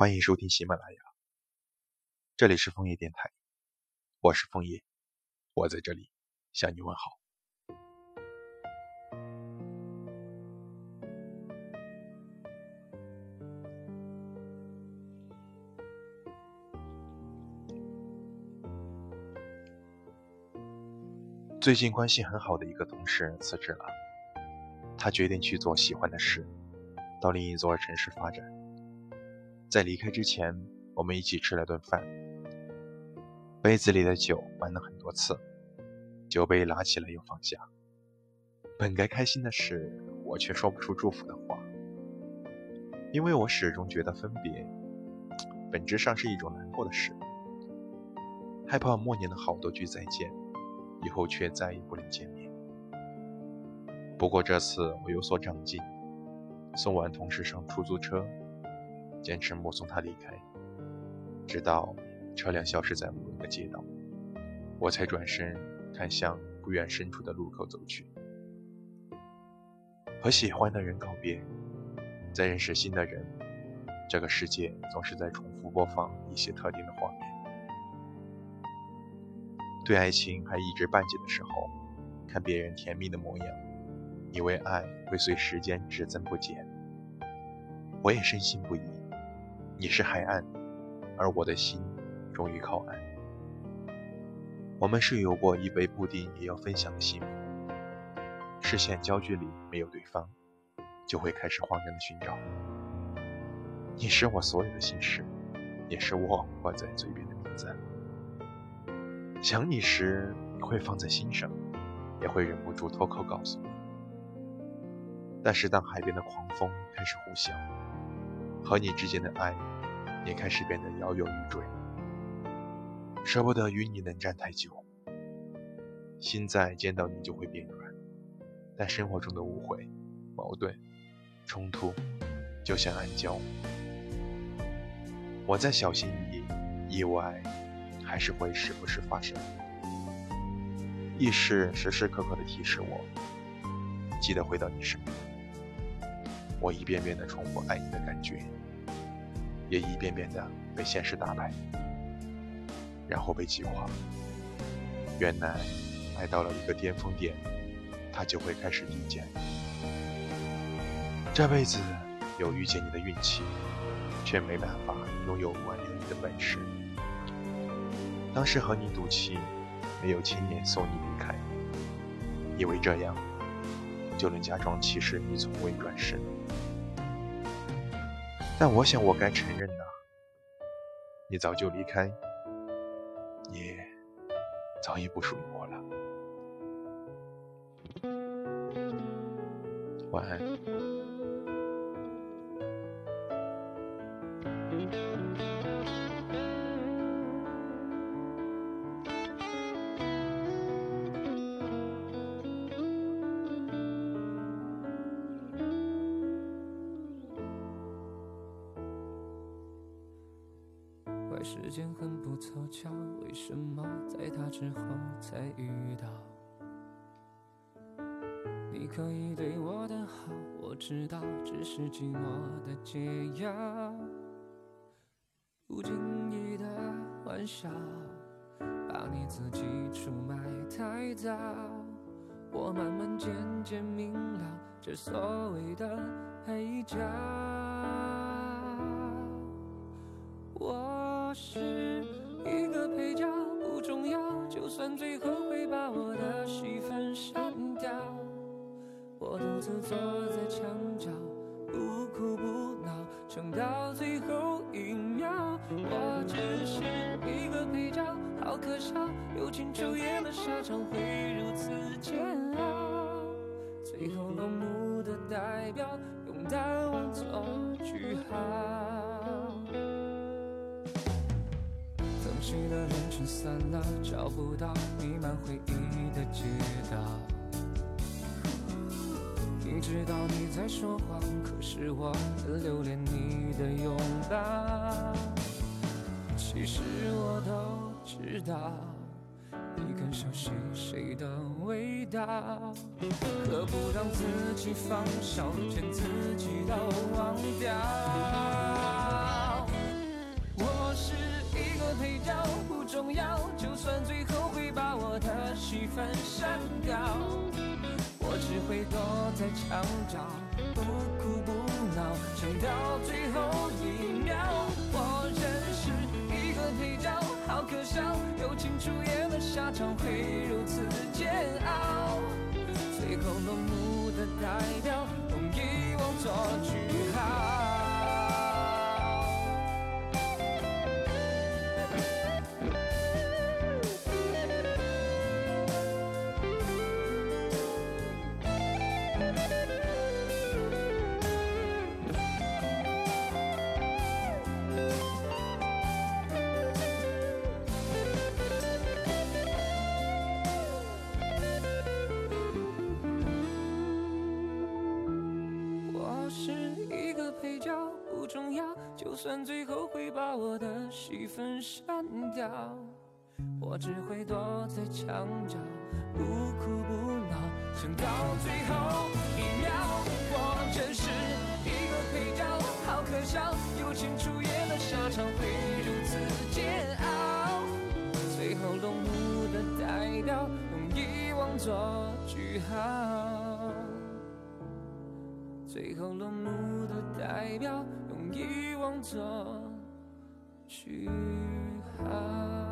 欢迎收听喜马拉雅，这里是枫叶电台，我是枫叶，我在这里向你问好。最近关系很好的一个同事辞职了，他决定去做喜欢的事，到另一座城市发展。在离开之前，我们一起吃了顿饭，杯子里的酒满了很多次，酒杯拿起来又放下。本该开心的事，我却说不出祝福的话，因为我始终觉得分别本质上是一种难过的事，害怕默念了好多句再见。以后却再也不能见面。不过这次我有所长进，送完同事上出租车，坚持目送他离开，直到车辆消失在无人的街道，我才转身看向不远深处的路口走去。和喜欢的人告别，在认识新的人，这个世界总是在重复播放一些特定的画面。对爱情还一知半解的时候，看别人甜蜜的模样，以为爱会随时间只增不减。我也深信不疑，你是海岸，而我的心终于靠岸。我们是有过一杯布丁也要分享的幸福。视线焦距里没有对方，就会开始慌张的寻找。你是我所有的心事，也是我挂在嘴边的名字。想你时，会放在心上，也会忍不住脱口告诉你。但是当海边的狂风开始呼啸，和你之间的爱也开始变得摇摇欲坠，舍不得与你冷战太久。心在见到你就会变软，但生活中的误会、矛盾、冲突，就像暗礁。我在小心翼翼，意外。还是会时不时发生，意识时时刻刻的提示我，记得回到你身边。我一遍遍的重复爱你的感觉，也一遍遍的被现实打败，然后被击垮。原来，爱到了一个巅峰点，它就会开始递减。这辈子有遇见你的运气，却没办法拥有挽留你的本事。当时和你赌气，没有亲眼送你离开，以为这样就能假装其实你从未转身。但我想我该承认呐，你早就离开，你早已不属于我了。晚安。时间很不凑巧，为什么在他之后才遇到？你可以对我的好，我知道，只是寂寞的解药。不经意的玩笑，把你自己出卖太早。我慢慢渐渐明了，这所谓的配角。我是一个配角，不重要。就算最后会把我的戏份删掉，我独自坐在墙角，不哭不闹，撑到最后一秒。我只是一个配角，好可笑。友情出演的沙场会如此煎熬，最后落幕的代表，用淡忘做句号。熟悉的人群散了，找不到弥漫回忆的街道。你知道你在说谎，可是我很留恋你的拥抱。其实我都知道，你更熟悉谁的味道。可不让自己放手，连自己都忘掉。的配角不重要就算最后会把我的戏份删掉我只会躲在墙角不哭不闹撑到最后一秒我认识一个配角好可笑友情出演的下场会如此煎熬最后落幕的代表用遗我做句号。配角不重要就算最后会把我的戏份删掉，我只会躲在墙角，不哭不闹，撑到最后一秒。我真是一个配角，好可笑，友情出演的下场会如此煎熬。最后落幕的代表，用遗忘做句号。最后落幕的代表。用遗忘做句号。